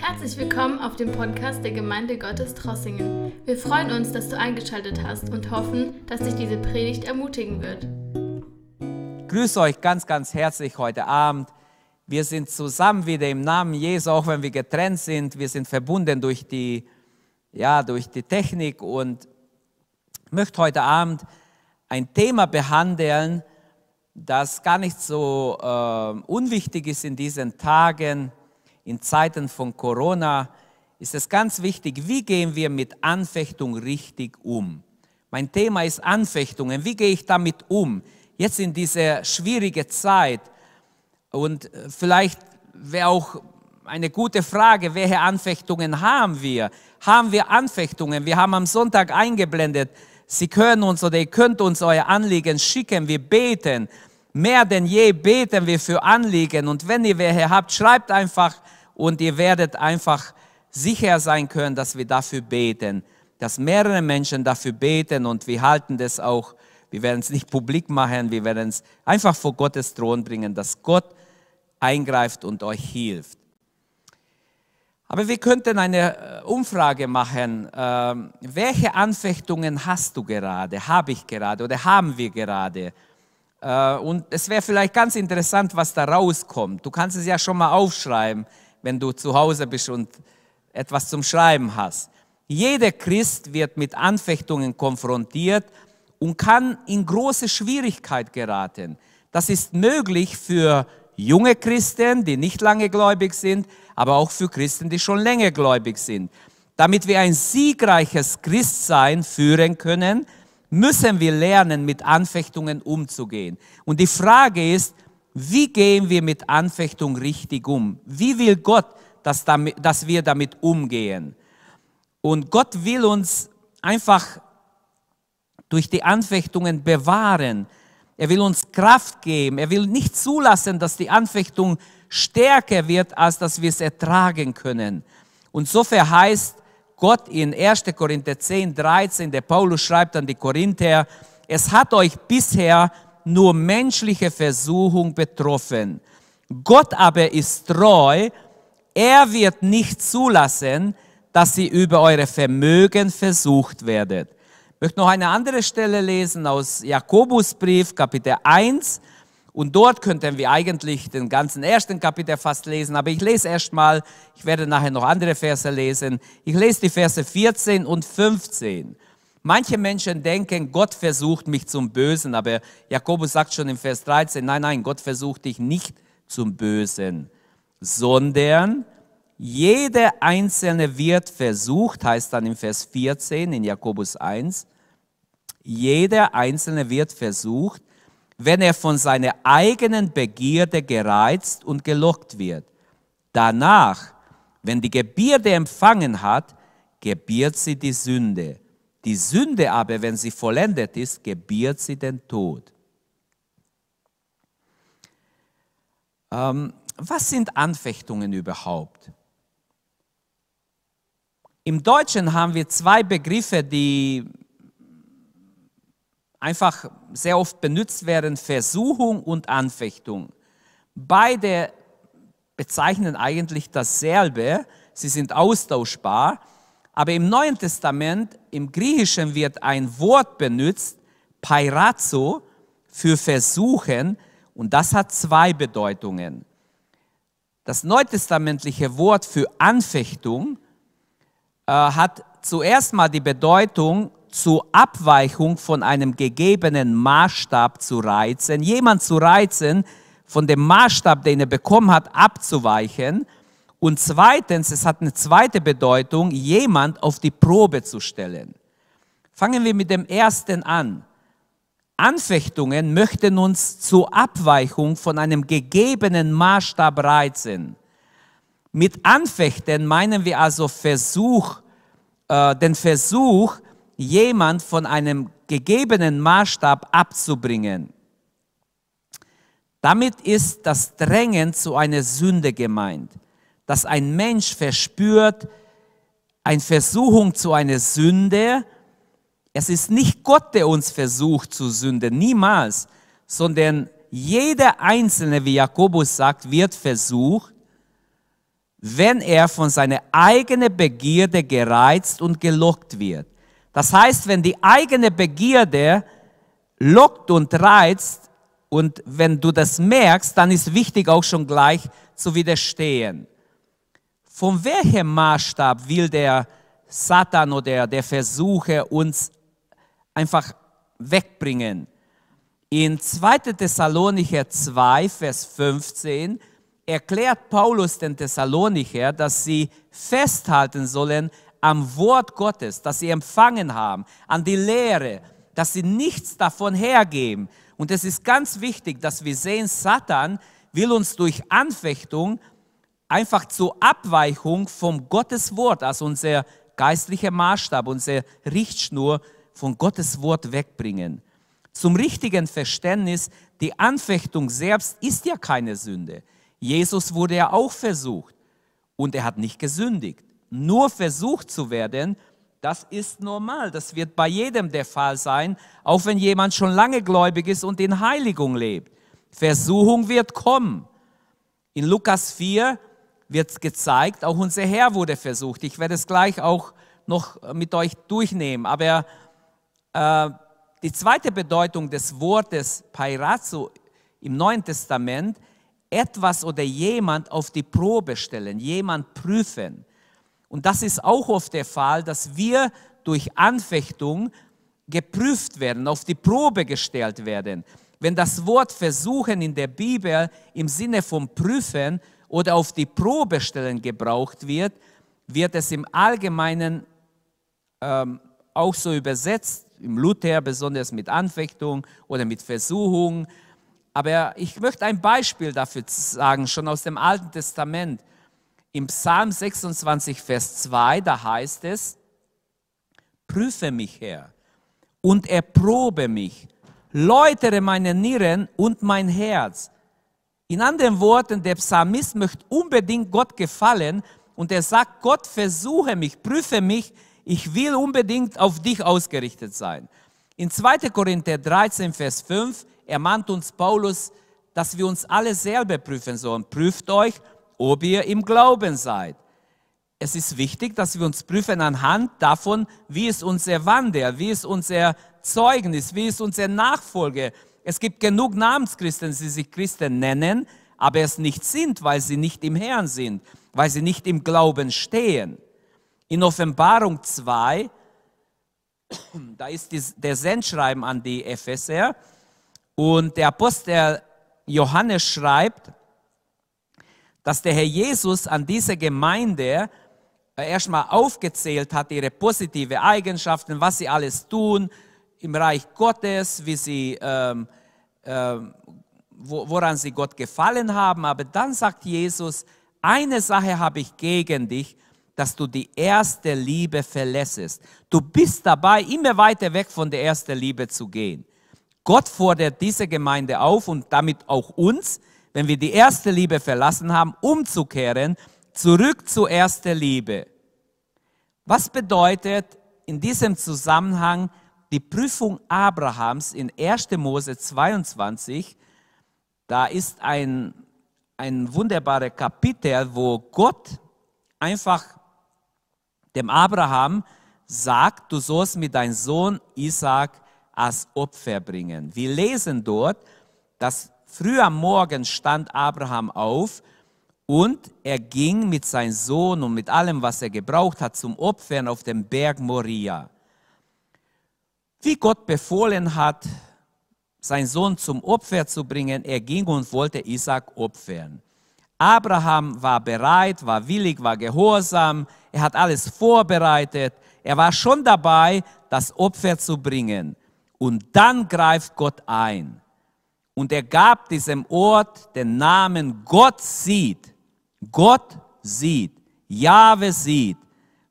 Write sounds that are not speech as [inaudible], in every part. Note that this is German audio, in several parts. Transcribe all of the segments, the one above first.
Herzlich willkommen auf dem Podcast der Gemeinde Gottes Trossingen. Wir freuen uns, dass du eingeschaltet hast und hoffen, dass dich diese Predigt ermutigen wird. Grüße euch ganz, ganz herzlich heute Abend. Wir sind zusammen wieder im Namen Jesu, auch wenn wir getrennt sind. Wir sind verbunden durch die, ja, durch die Technik und möchte heute Abend ein Thema behandeln, das gar nicht so äh, unwichtig ist in diesen Tagen in Zeiten von Corona ist es ganz wichtig, wie gehen wir mit Anfechtung richtig um. Mein Thema ist Anfechtungen. Wie gehe ich damit um? Jetzt in dieser schwierigen Zeit. Und äh, vielleicht wäre auch eine gute Frage, welche Anfechtungen haben wir? Haben wir Anfechtungen? Wir haben am Sonntag eingeblendet, Sie können uns oder ihr könnt uns euer Anliegen schicken. Wir beten. Mehr denn je beten wir für Anliegen. Und wenn ihr welche habt, schreibt einfach und ihr werdet einfach sicher sein können, dass wir dafür beten, dass mehrere Menschen dafür beten und wir halten das auch, wir werden es nicht publik machen, wir werden es einfach vor Gottes Thron bringen, dass Gott eingreift und euch hilft. Aber wir könnten eine äh, Umfrage machen. Ähm, welche Anfechtungen hast du gerade, habe ich gerade oder haben wir gerade? Äh, und es wäre vielleicht ganz interessant, was da rauskommt. Du kannst es ja schon mal aufschreiben wenn du zu Hause bist und etwas zum Schreiben hast. Jeder Christ wird mit Anfechtungen konfrontiert und kann in große Schwierigkeit geraten. Das ist möglich für junge Christen, die nicht lange gläubig sind, aber auch für Christen, die schon länger gläubig sind. Damit wir ein siegreiches Christsein führen können, müssen wir lernen, mit Anfechtungen umzugehen. Und die Frage ist, wie gehen wir mit Anfechtung richtig um? Wie will Gott, dass, damit, dass wir damit umgehen? Und Gott will uns einfach durch die Anfechtungen bewahren. Er will uns Kraft geben. Er will nicht zulassen, dass die Anfechtung stärker wird, als dass wir es ertragen können. Und so verheißt Gott in 1. Korinther 10, 13, der Paulus schreibt an die Korinther, es hat euch bisher nur menschliche Versuchung betroffen. Gott aber ist treu. Er wird nicht zulassen, dass ihr über eure Vermögen versucht werdet. Ich möchte noch eine andere Stelle lesen aus Jakobusbrief, Kapitel 1. Und dort könnten wir eigentlich den ganzen ersten Kapitel fast lesen, aber ich lese erstmal, ich werde nachher noch andere Verse lesen. Ich lese die Verse 14 und 15. Manche Menschen denken, Gott versucht mich zum Bösen, aber Jakobus sagt schon im Vers 13, nein, nein, Gott versucht dich nicht zum Bösen, sondern jeder Einzelne wird versucht, heißt dann im Vers 14 in Jakobus 1, jeder Einzelne wird versucht, wenn er von seiner eigenen Begierde gereizt und gelockt wird. Danach, wenn die Gebierde empfangen hat, gebiert sie die Sünde. Die Sünde aber, wenn sie vollendet ist, gebiert sie den Tod. Ähm, was sind Anfechtungen überhaupt? Im Deutschen haben wir zwei Begriffe, die einfach sehr oft benutzt werden, Versuchung und Anfechtung. Beide bezeichnen eigentlich dasselbe, sie sind austauschbar, aber im Neuen Testament, im Griechischen wird ein Wort benutzt, Pairazo, für versuchen, und das hat zwei Bedeutungen. Das neutestamentliche Wort für Anfechtung äh, hat zuerst mal die Bedeutung zur Abweichung von einem gegebenen Maßstab zu reizen, jemand zu reizen, von dem Maßstab, den er bekommen hat, abzuweichen und zweitens, es hat eine zweite Bedeutung, jemand auf die Probe zu stellen. Fangen wir mit dem ersten an. Anfechtungen möchten uns zur Abweichung von einem gegebenen Maßstab reizen. Mit Anfechten meinen wir also Versuch, äh, den Versuch, jemand von einem gegebenen Maßstab abzubringen. Damit ist das Drängen zu einer Sünde gemeint dass ein Mensch verspürt, eine Versuchung zu einer Sünde. Es ist nicht Gott, der uns versucht zu sünden, niemals, sondern jeder Einzelne, wie Jakobus sagt, wird versucht. wenn er von seiner eigenen Begierde gereizt und gelockt wird. Das heißt, wenn die eigene Begierde lockt und reizt und wenn du das merkst, dann ist wichtig auch schon gleich zu widerstehen. Von welchem Maßstab will der Satan oder der Versuche uns einfach wegbringen? In 2. Thessalonicher 2, Vers 15 erklärt Paulus den Thessalonicher, dass sie festhalten sollen am Wort Gottes, das sie empfangen haben, an die Lehre, dass sie nichts davon hergeben. Und es ist ganz wichtig, dass wir sehen, Satan will uns durch Anfechtung einfach zur Abweichung vom Gottes Wort, also unser geistlicher Maßstab, unsere Richtschnur von Gottes Wort wegbringen. Zum richtigen Verständnis, die Anfechtung selbst ist ja keine Sünde. Jesus wurde ja auch versucht und er hat nicht gesündigt. Nur versucht zu werden, das ist normal. Das wird bei jedem der Fall sein, auch wenn jemand schon lange gläubig ist und in Heiligung lebt. Versuchung wird kommen. In Lukas 4 wird gezeigt, auch unser Herr wurde versucht. Ich werde es gleich auch noch mit euch durchnehmen. Aber äh, die zweite Bedeutung des Wortes Pairazzo im Neuen Testament etwas oder jemand auf die Probe stellen, jemand prüfen. Und das ist auch oft der Fall, dass wir durch Anfechtung geprüft werden, auf die Probe gestellt werden. Wenn das Wort versuchen in der Bibel im Sinne von prüfen oder auf die Probe stellen gebraucht wird, wird es im Allgemeinen ähm, auch so übersetzt, im Luther besonders mit Anfechtung oder mit Versuchung aber ich möchte ein Beispiel dafür sagen, schon aus dem Alten Testament. Im Psalm 26, Vers 2, da heißt es, prüfe mich, Herr, und erprobe mich, läutere meine Nieren und mein Herz. In anderen Worten, der Psalmist möchte unbedingt Gott gefallen und er sagt, Gott, versuche mich, prüfe mich, ich will unbedingt auf dich ausgerichtet sein. In 2. Korinther 13, Vers 5 ermahnt uns Paulus, dass wir uns alle selber prüfen sollen. Prüft euch, ob ihr im Glauben seid. Es ist wichtig, dass wir uns prüfen anhand davon, wie ist unser Wandel, wie ist unser Zeugnis, wie ist unsere Nachfolge. Es gibt genug Namenschristen, die sich Christen nennen, aber es nicht sind, weil sie nicht im Herrn sind, weil sie nicht im Glauben stehen. In Offenbarung 2, da ist der Sendschreiben an die Epheser, und der Apostel Johannes schreibt, dass der Herr Jesus an diese Gemeinde äh, erstmal aufgezählt hat, ihre positive Eigenschaften, was sie alles tun im Reich Gottes, wie sie, ähm, ähm, woran sie Gott gefallen haben. Aber dann sagt Jesus, eine Sache habe ich gegen dich, dass du die erste Liebe verlässest. Du bist dabei, immer weiter weg von der ersten Liebe zu gehen. Gott fordert diese Gemeinde auf und damit auch uns, wenn wir die erste Liebe verlassen haben, umzukehren, zurück zur ersten Liebe. Was bedeutet in diesem Zusammenhang die Prüfung Abrahams in 1. Mose 22? Da ist ein, ein wunderbares Kapitel, wo Gott einfach dem Abraham sagt, du sollst mit deinem Sohn Isaac als Opfer bringen. Wir lesen dort, dass früh am Morgen stand Abraham auf und er ging mit seinem Sohn und mit allem, was er gebraucht hat, zum Opfern auf dem Berg Moria. Wie Gott befohlen hat, seinen Sohn zum Opfer zu bringen, er ging und wollte Isaac opfern. Abraham war bereit, war willig, war gehorsam, er hat alles vorbereitet, er war schon dabei, das Opfer zu bringen. Und dann greift Gott ein. Und er gab diesem Ort den Namen Gott sieht. Gott sieht. Jahwe sieht.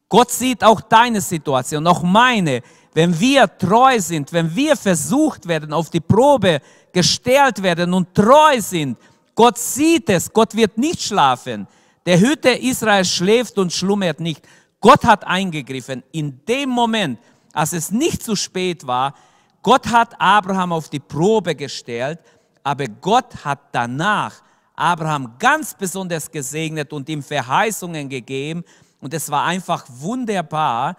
Gott sieht auch deine Situation, auch meine. Wenn wir treu sind, wenn wir versucht werden, auf die Probe gestellt werden und treu sind, Gott sieht es. Gott wird nicht schlafen. Der Hüter Israel schläft und schlummert nicht. Gott hat eingegriffen. In dem Moment, als es nicht zu spät war, Gott hat Abraham auf die Probe gestellt, aber Gott hat danach Abraham ganz besonders gesegnet und ihm Verheißungen gegeben. Und es war einfach wunderbar.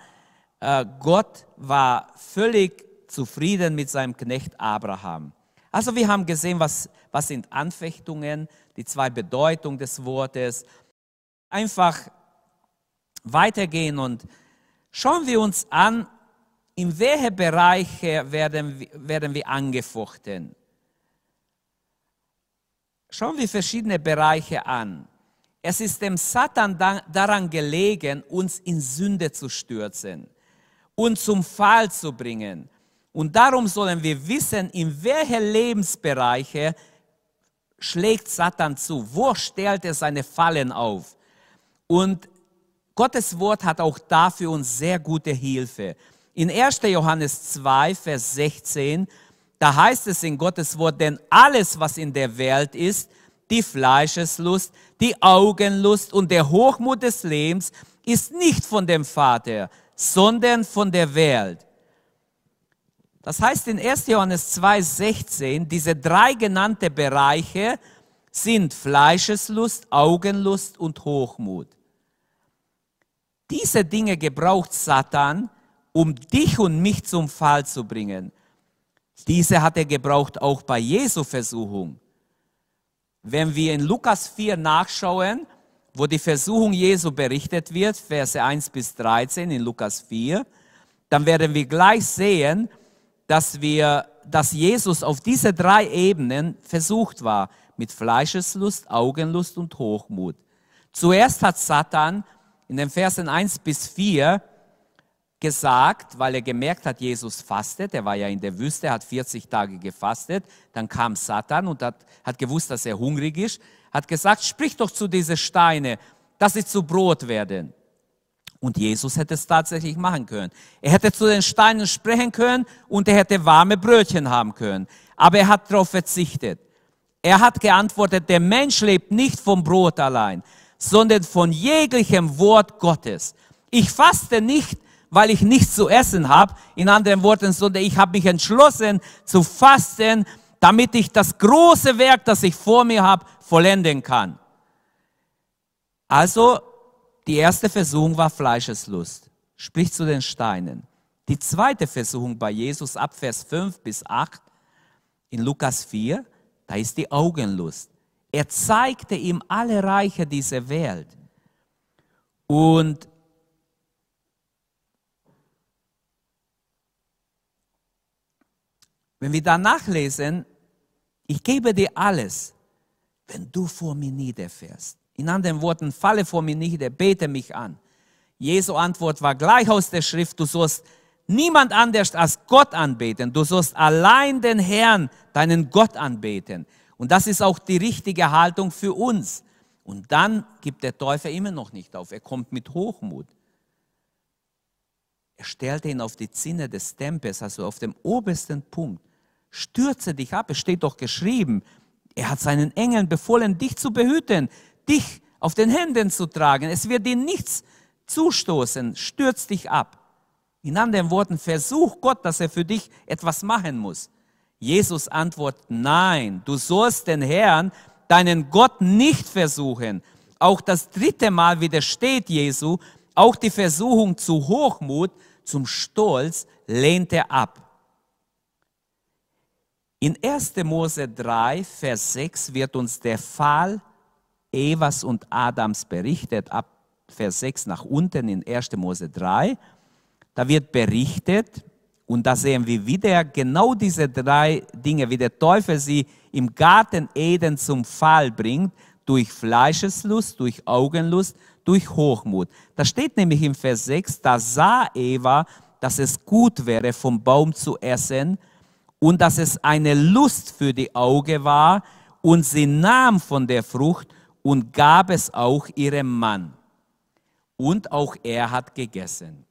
Äh, Gott war völlig zufrieden mit seinem Knecht Abraham. Also wir haben gesehen, was, was sind Anfechtungen, die zwei Bedeutungen des Wortes. Einfach weitergehen und schauen wir uns an, in welche Bereiche werden, werden wir angefochten. Schauen wir verschiedene Bereiche an. Es ist dem Satan daran gelegen, uns in Sünde zu stürzen und zum Fall zu bringen. Und darum sollen wir wissen, in welche Lebensbereiche schlägt Satan zu, wo stellt er seine Fallen auf. Und Gottes Wort hat auch dafür uns sehr gute Hilfe. In 1. Johannes 2, Vers 16, da heißt es in Gottes Wort, denn alles, was in der Welt ist, die Fleischeslust, die Augenlust und der Hochmut des Lebens, ist nicht von dem Vater, sondern von der Welt. Das heißt in 1. Johannes 2, 16, diese drei genannten Bereiche sind Fleischeslust, Augenlust und Hochmut. Diese Dinge gebraucht Satan, um dich und mich zum Fall zu bringen. Diese hat er gebraucht auch bei Jesu Versuchung. Wenn wir in Lukas 4 nachschauen, wo die Versuchung Jesu berichtet wird, Verse 1 bis 13 in Lukas 4, dann werden wir gleich sehen, dass wir, dass Jesus auf diese drei Ebenen versucht war, mit Fleischeslust, Augenlust und Hochmut. Zuerst hat Satan in den Versen 1 bis 4 gesagt, weil er gemerkt hat, Jesus fastet, er war ja in der Wüste, hat 40 Tage gefastet, dann kam Satan und hat, hat gewusst, dass er hungrig ist, hat gesagt, sprich doch zu diese Steine, dass sie zu Brot werden. Und Jesus hätte es tatsächlich machen können. Er hätte zu den Steinen sprechen können und er hätte warme Brötchen haben können. Aber er hat darauf verzichtet. Er hat geantwortet, der Mensch lebt nicht vom Brot allein, sondern von jeglichem Wort Gottes. Ich faste nicht, weil ich nichts zu essen habe, in anderen Worten, sondern ich habe mich entschlossen zu fasten, damit ich das große Werk, das ich vor mir habe, vollenden kann. Also, die erste Versuchung war Fleischeslust, sprich zu den Steinen. Die zweite Versuchung bei Jesus ab Vers 5 bis 8 in Lukas 4, da ist die Augenlust. Er zeigte ihm alle Reiche dieser Welt. Und Wenn wir da nachlesen, ich gebe dir alles, wenn du vor mir niederfährst. In anderen Worten, falle vor mir nieder, bete mich an. Jesu Antwort war gleich aus der Schrift, du sollst niemand anders als Gott anbeten. Du sollst allein den Herrn, deinen Gott anbeten. Und das ist auch die richtige Haltung für uns. Und dann gibt der Teufel immer noch nicht auf. Er kommt mit Hochmut. Er stellte ihn auf die Zinne des Tempels, also auf dem obersten Punkt. Stürze dich ab, es steht doch geschrieben. Er hat seinen Engeln befohlen, dich zu behüten, dich auf den Händen zu tragen. Es wird dir nichts zustoßen. Stürz dich ab. In anderen Worten, versuch Gott, dass er für dich etwas machen muss. Jesus antwortet, nein, du sollst den Herrn, deinen Gott nicht versuchen. Auch das dritte Mal widersteht Jesu, auch die Versuchung zu Hochmut, zum Stolz lehnt er ab. In 1. Mose 3, Vers 6 wird uns der Fall Evas und Adams berichtet, ab Vers 6 nach unten in 1. Mose 3. Da wird berichtet, und da sehen wir wieder genau diese drei Dinge, wie der Teufel sie im Garten Eden zum Fall bringt, durch Fleischeslust, durch Augenlust, durch Hochmut. Da steht nämlich im Vers 6, da sah Eva, dass es gut wäre, vom Baum zu essen und dass es eine Lust für die Auge war und sie nahm von der Frucht und gab es auch ihrem Mann. Und auch er hat gegessen.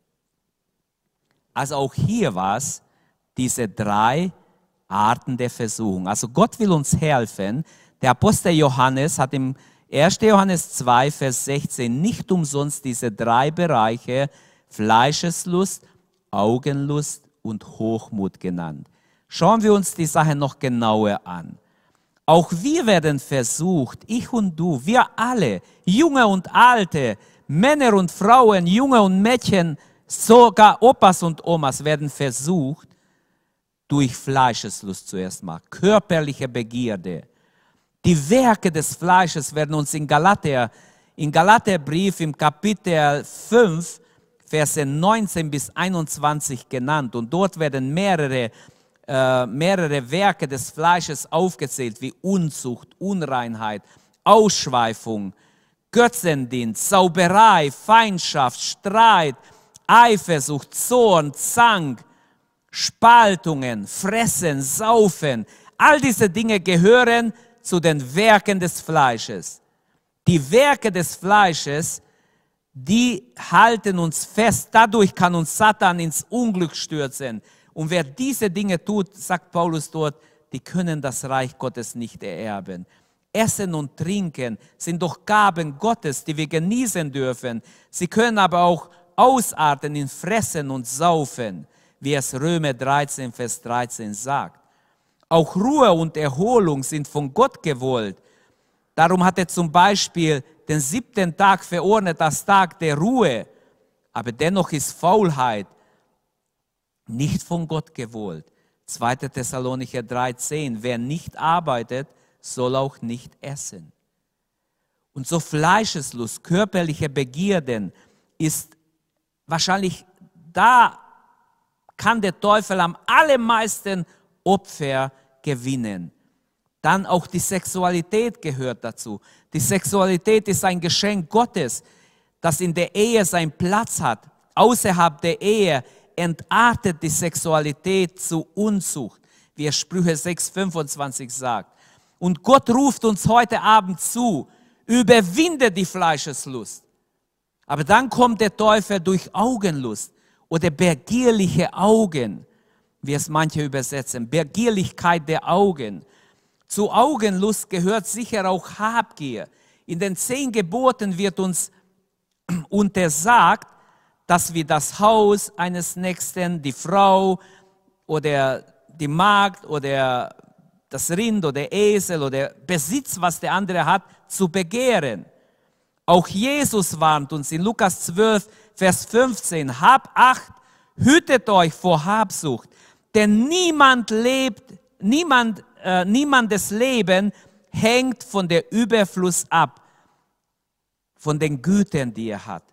Also auch hier war es diese drei Arten der Versuchung. Also Gott will uns helfen. Der Apostel Johannes hat im 1. Johannes 2, Vers 16 nicht umsonst diese drei Bereiche Fleischeslust, Augenlust und Hochmut genannt. Schauen wir uns die Sache noch genauer an. Auch wir werden versucht, ich und du, wir alle, Junge und Alte, Männer und Frauen, Junge und Mädchen, sogar Opas und Omas werden versucht, durch Fleischeslust zuerst mal, körperliche Begierde. Die Werke des Fleisches werden uns in Galater, in Galaterbrief im Kapitel 5, Verse 19 bis 21 genannt. Und dort werden mehrere, äh, mehrere Werke des Fleisches aufgezählt, wie Unzucht, Unreinheit, Ausschweifung, Götzendienst, Sauberei, Feindschaft, Streit, Eifersucht, Zorn, Zank, Spaltungen, Fressen, Saufen. All diese Dinge gehören zu den Werken des Fleisches. Die Werke des Fleisches, die halten uns fest. Dadurch kann uns Satan ins Unglück stürzen. Und wer diese Dinge tut, sagt Paulus dort, die können das Reich Gottes nicht ererben. Essen und Trinken sind doch Gaben Gottes, die wir genießen dürfen. Sie können aber auch ausarten in Fressen und Saufen, wie es Römer 13, Vers 13 sagt. Auch Ruhe und Erholung sind von Gott gewollt. Darum hat er zum Beispiel den siebten Tag verordnet als Tag der Ruhe. Aber dennoch ist Faulheit nicht von Gott gewollt. 2. Thessalonicher 3,10. Wer nicht arbeitet, soll auch nicht essen. Und so Fleischeslust, körperliche Begierden ist wahrscheinlich da kann der Teufel am allermeisten Opfer gewinnen. Dann auch die Sexualität gehört dazu. Die Sexualität ist ein Geschenk Gottes, das in der Ehe seinen Platz hat. Außerhalb der Ehe entartet die Sexualität zu Unzucht, wie es Sprüche 6,25 sagt. Und Gott ruft uns heute Abend zu, überwinde die Fleischeslust. Aber dann kommt der Teufel durch Augenlust oder begierliche Augen, wie es manche übersetzen, Begierlichkeit der Augen. Zu Augenlust gehört sicher auch Habgier. In den zehn Geboten wird uns [clears throat] untersagt, dass wir das Haus eines Nächsten, die Frau oder die Magd oder das Rind oder Esel oder Besitz, was der andere hat, zu begehren. Auch Jesus warnt uns in Lukas 12, Vers 15, hab acht, hütet euch vor Habsucht, denn niemand lebt, niemand, äh, niemandes Leben hängt von der Überfluss ab, von den Gütern, die er hat.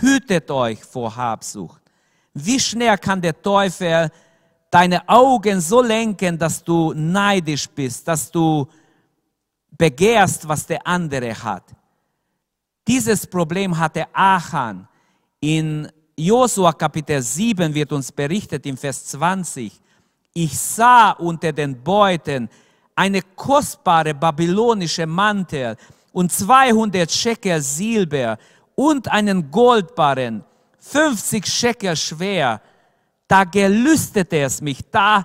Hütet euch vor Habsucht. Wie schnell kann der Teufel deine Augen so lenken, dass du neidisch bist, dass du begehrst, was der andere hat. Dieses Problem hatte Achan. In Josua Kapitel 7 wird uns berichtet im Vers 20. Ich sah unter den Beuten eine kostbare babylonische Mantel und 200 Schekel Silber und einen Goldbarren, 50 Schekel schwer da gelüstete es mich, da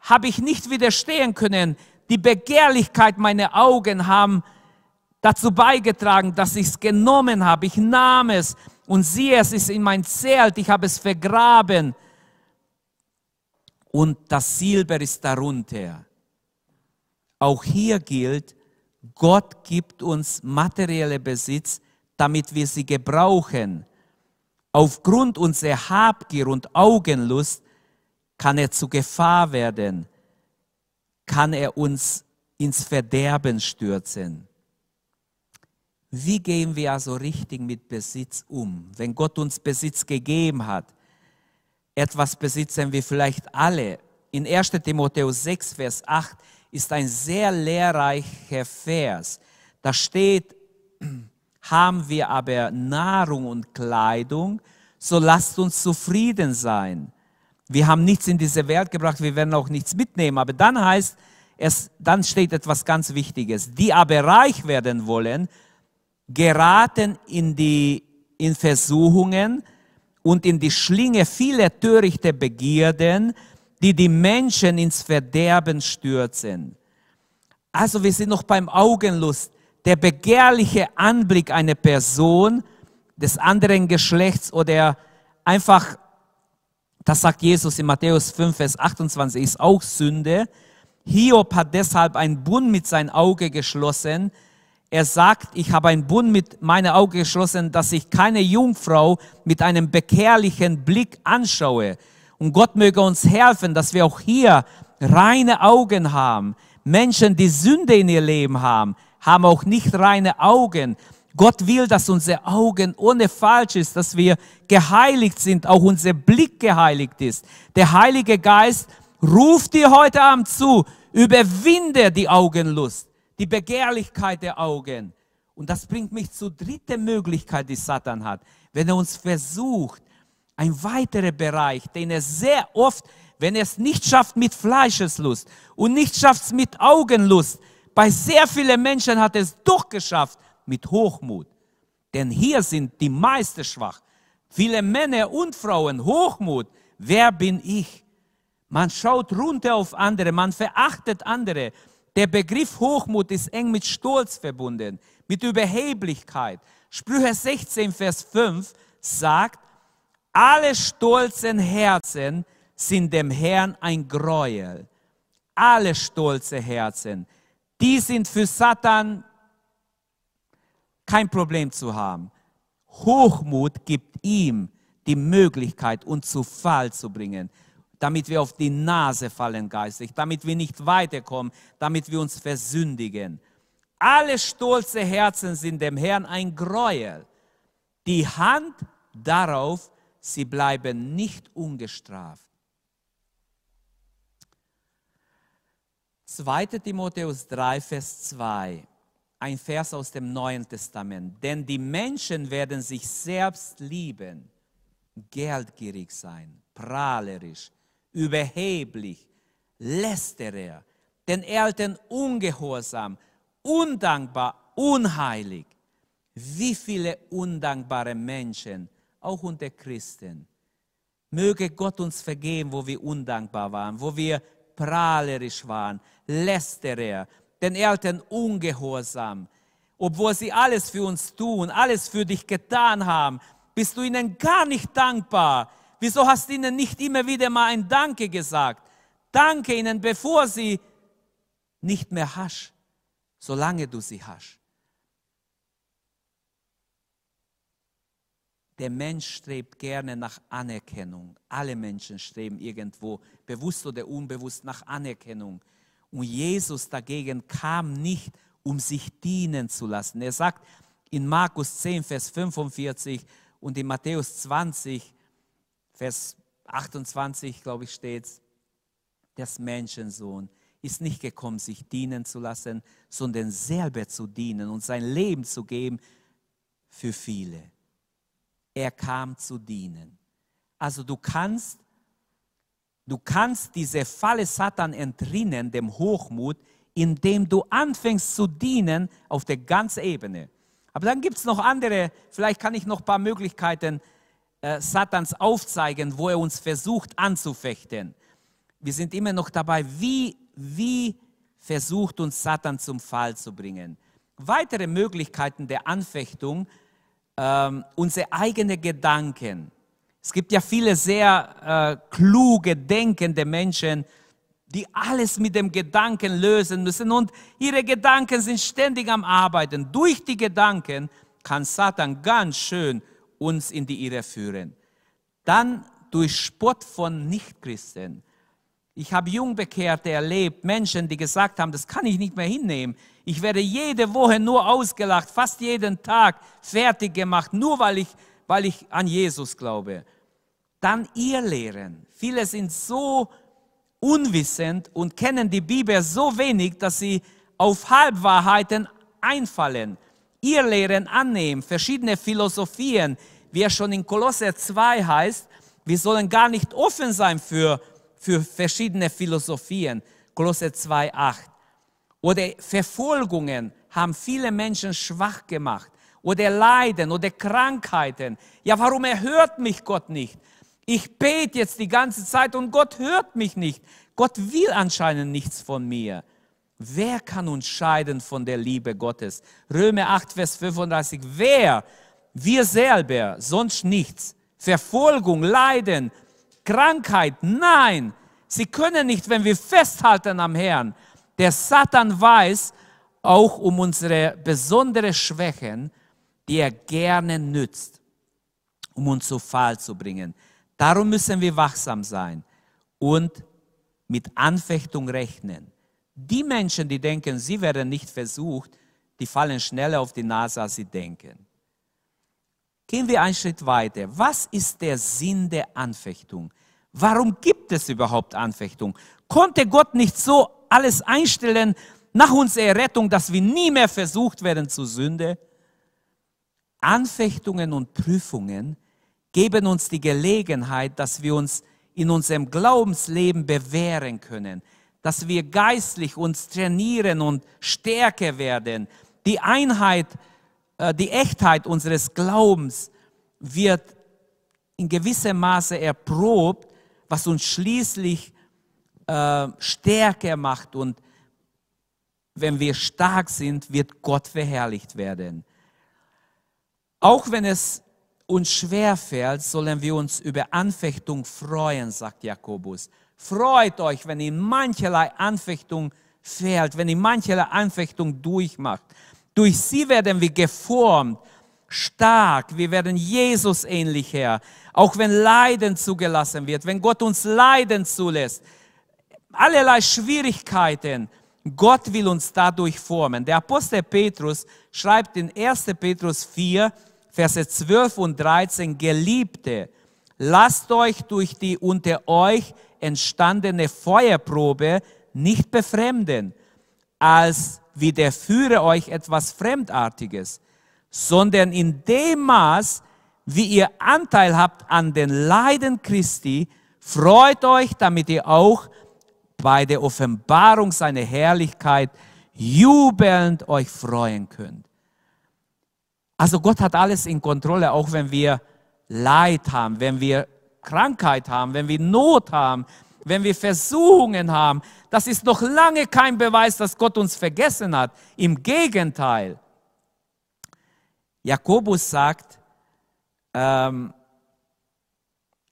habe ich nicht widerstehen können. Die Begehrlichkeit meiner Augen haben dazu beigetragen, dass ich es genommen habe. Ich nahm es und siehe, es ist in mein Zelt, ich habe es vergraben. Und das Silber ist darunter. Auch hier gilt, Gott gibt uns materielle Besitz, damit wir sie gebrauchen aufgrund unserer Habgier und Augenlust kann er zu Gefahr werden, kann er uns ins Verderben stürzen. Wie gehen wir also richtig mit Besitz um? Wenn Gott uns Besitz gegeben hat, etwas besitzen wir vielleicht alle. In 1 Timotheus 6, Vers 8 ist ein sehr lehrreicher Vers. Da steht, haben wir aber Nahrung und Kleidung, so lasst uns zufrieden sein. Wir haben nichts in diese Welt gebracht, wir werden auch nichts mitnehmen. Aber dann heißt es, dann steht etwas ganz Wichtiges. Die aber reich werden wollen, geraten in die in Versuchungen und in die Schlinge vieler törichter Begierden, die die Menschen ins Verderben stürzen. Also wir sind noch beim Augenlust der begehrliche Anblick einer Person des anderen Geschlechts oder einfach, das sagt Jesus in Matthäus 5, Vers 28, ist auch Sünde. Hiob hat deshalb einen Bund mit sein Auge geschlossen. Er sagt, ich habe einen Bund mit meinem Auge geschlossen, dass ich keine Jungfrau mit einem bekehrlichen Blick anschaue. Und Gott möge uns helfen, dass wir auch hier reine Augen haben. Menschen, die Sünde in ihr Leben haben, haben auch nicht reine Augen. Gott will, dass unsere Augen ohne falsch ist, dass wir geheiligt sind, auch unser Blick geheiligt ist. Der Heilige Geist ruft dir heute Abend zu, überwinde die Augenlust, die Begehrlichkeit der Augen. Und das bringt mich zur dritten Möglichkeit, die Satan hat. Wenn er uns versucht, ein weiterer Bereich, den er sehr oft, wenn er es nicht schafft mit Fleischeslust und nicht schafft mit Augenlust, bei sehr vielen Menschen hat es doch geschafft mit Hochmut. Denn hier sind die meisten schwach. Viele Männer und Frauen, Hochmut. Wer bin ich? Man schaut runter auf andere, man verachtet andere. Der Begriff Hochmut ist eng mit Stolz verbunden, mit Überheblichkeit. Sprüche 16, Vers 5 sagt, alle stolzen Herzen sind dem Herrn ein Gräuel. Alle stolze Herzen, die sind für Satan kein Problem zu haben. Hochmut gibt ihm die Möglichkeit, uns zu Fall zu bringen, damit wir auf die Nase fallen geistig, damit wir nicht weiterkommen, damit wir uns versündigen. Alle stolze Herzen sind dem Herrn ein Gräuel. Die Hand darauf, sie bleiben nicht ungestraft. 2. Timotheus 3, Vers 2 ein Vers aus dem Neuen Testament. Denn die Menschen werden sich selbst lieben, geldgierig sein, prahlerisch, überheblich, lästerer, den Eltern ungehorsam, undankbar, unheilig. Wie viele undankbare Menschen, auch unter Christen. Möge Gott uns vergeben, wo wir undankbar waren, wo wir prahlerisch waren, lästerer, den Eltern ungehorsam. Obwohl sie alles für uns tun, alles für dich getan haben, bist du ihnen gar nicht dankbar. Wieso hast du ihnen nicht immer wieder mal ein Danke gesagt? Danke ihnen, bevor sie nicht mehr hast, solange du sie hast. Der Mensch strebt gerne nach Anerkennung. Alle Menschen streben irgendwo, bewusst oder unbewusst, nach Anerkennung. Und Jesus dagegen kam nicht, um sich dienen zu lassen. Er sagt in Markus 10, Vers 45 und in Matthäus 20, Vers 28, glaube ich, steht es, das Menschensohn ist nicht gekommen, sich dienen zu lassen, sondern selber zu dienen und sein Leben zu geben für viele. Er kam zu dienen. Also du kannst Du kannst diese Falle Satan entrinnen, dem Hochmut, indem du anfängst zu dienen auf der ganzen Ebene. Aber dann gibt es noch andere, vielleicht kann ich noch ein paar Möglichkeiten äh, Satans aufzeigen, wo er uns versucht anzufechten. Wir sind immer noch dabei, wie, wie versucht uns Satan zum Fall zu bringen. Weitere Möglichkeiten der Anfechtung, ähm, unsere eigenen Gedanken. Es gibt ja viele sehr äh, kluge, denkende Menschen, die alles mit dem Gedanken lösen müssen und ihre Gedanken sind ständig am Arbeiten. Durch die Gedanken kann Satan ganz schön uns in die Irre führen. Dann durch Spott von Nichtchristen. Ich habe Jungbekehrte erlebt, Menschen, die gesagt haben, das kann ich nicht mehr hinnehmen. Ich werde jede Woche nur ausgelacht, fast jeden Tag fertig gemacht, nur weil ich, weil ich an Jesus glaube. Dann ihr Lehren. Viele sind so unwissend und kennen die Bibel so wenig, dass sie auf Halbwahrheiten einfallen. Ihr Lehren annehmen, verschiedene Philosophien, wie es schon in Kolosser 2 heißt, wir sollen gar nicht offen sein für, für verschiedene Philosophien. Kolosser 2, 8. Oder Verfolgungen haben viele Menschen schwach gemacht. Oder Leiden oder Krankheiten. Ja, warum erhört mich Gott nicht? Ich bete jetzt die ganze Zeit und Gott hört mich nicht. Gott will anscheinend nichts von mir. Wer kann uns scheiden von der Liebe Gottes? Römer 8, Vers 35. Wer? Wir selber, sonst nichts. Verfolgung, Leiden, Krankheit, nein. Sie können nicht, wenn wir festhalten am Herrn. Der Satan weiß auch um unsere besondere Schwächen, die er gerne nützt, um uns zu Fall zu bringen. Darum müssen wir wachsam sein und mit Anfechtung rechnen. Die Menschen, die denken, sie werden nicht versucht, die fallen schneller auf die Nase, als sie denken. Gehen wir einen Schritt weiter. Was ist der Sinn der Anfechtung? Warum gibt es überhaupt Anfechtung? Konnte Gott nicht so alles einstellen nach unserer Errettung, dass wir nie mehr versucht werden zu Sünde? Anfechtungen und Prüfungen geben uns die Gelegenheit, dass wir uns in unserem Glaubensleben bewähren können, dass wir geistlich uns trainieren und stärker werden. Die Einheit, die Echtheit unseres Glaubens wird in gewissem Maße erprobt, was uns schließlich äh, stärker macht. Und wenn wir stark sind, wird Gott verherrlicht werden. Auch wenn es uns schwer fällt, sollen wir uns über Anfechtung freuen, sagt Jakobus. Freut euch, wenn ihr mancherlei Anfechtung fällt, wenn ihr mancherlei Anfechtung durchmacht. Durch sie werden wir geformt, stark, wir werden Jesus ähnlicher. Auch wenn Leiden zugelassen wird, wenn Gott uns Leiden zulässt, allerlei Schwierigkeiten, Gott will uns dadurch formen. Der Apostel Petrus schreibt in 1. Petrus 4, Verse 12 und 13, Geliebte, lasst euch durch die unter euch entstandene Feuerprobe nicht befremden, als wie der führe euch etwas Fremdartiges, sondern in dem Maß, wie ihr Anteil habt an den Leiden Christi, freut euch, damit ihr auch bei der Offenbarung seiner Herrlichkeit jubelnd euch freuen könnt. Also Gott hat alles in Kontrolle, auch wenn wir Leid haben, wenn wir Krankheit haben, wenn wir Not haben, wenn wir Versuchungen haben. Das ist noch lange kein Beweis, dass Gott uns vergessen hat. Im Gegenteil. Jakobus sagt, ähm,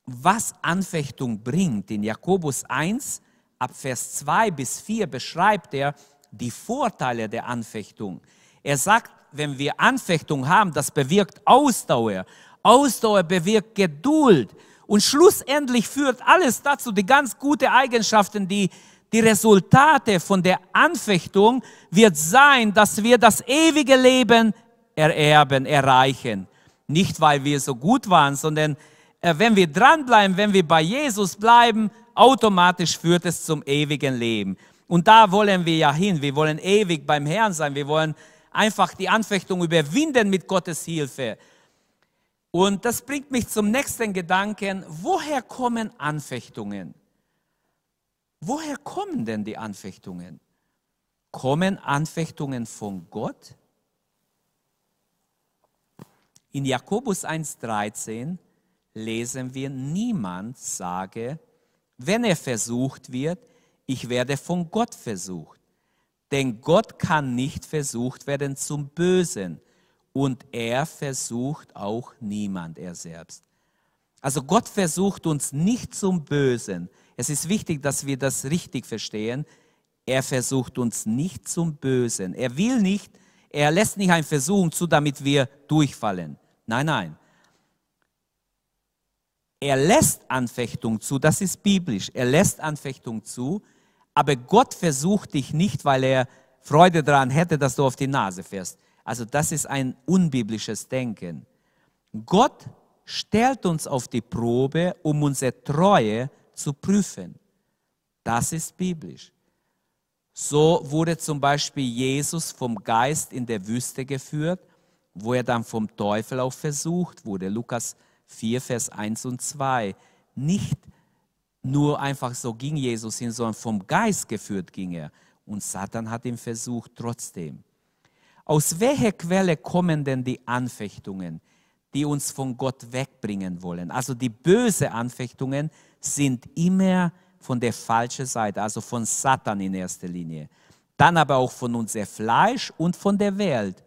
was Anfechtung bringt. In Jakobus 1, ab Vers 2 bis 4 beschreibt er die Vorteile der Anfechtung. Er sagt, wenn wir Anfechtung haben, das bewirkt Ausdauer. Ausdauer bewirkt Geduld. Und schlussendlich führt alles dazu, die ganz gute Eigenschaften, die, die Resultate von der Anfechtung wird sein, dass wir das ewige Leben ererben, erreichen. Nicht, weil wir so gut waren, sondern äh, wenn wir dranbleiben, wenn wir bei Jesus bleiben, automatisch führt es zum ewigen Leben. Und da wollen wir ja hin. Wir wollen ewig beim Herrn sein. Wir wollen einfach die Anfechtung überwinden mit Gottes Hilfe. Und das bringt mich zum nächsten Gedanken. Woher kommen Anfechtungen? Woher kommen denn die Anfechtungen? Kommen Anfechtungen von Gott? In Jakobus 1.13 lesen wir, niemand sage, wenn er versucht wird, ich werde von Gott versucht. Denn Gott kann nicht versucht werden zum Bösen und er versucht auch niemand, er selbst. Also Gott versucht uns nicht zum Bösen. Es ist wichtig, dass wir das richtig verstehen. Er versucht uns nicht zum Bösen. Er will nicht, er lässt nicht eine Versuchung zu, damit wir durchfallen. Nein, nein. Er lässt Anfechtung zu, das ist biblisch. Er lässt Anfechtung zu, aber Gott versucht dich nicht, weil er Freude daran hätte, dass du auf die Nase fährst. Also das ist ein unbiblisches Denken. Gott stellt uns auf die Probe, um unsere Treue zu prüfen. Das ist biblisch. So wurde zum Beispiel Jesus vom Geist in der Wüste geführt, wo er dann vom Teufel auch versucht wurde. Lukas 4, Vers 1 und 2. Nicht nur einfach so ging Jesus hin, sondern vom Geist geführt ging er. Und Satan hat ihn versucht trotzdem. Aus welcher Quelle kommen denn die Anfechtungen, die uns von Gott wegbringen wollen? Also die bösen Anfechtungen sind immer von der falschen Seite, also von Satan in erster Linie. Dann aber auch von unserem Fleisch und von der Welt.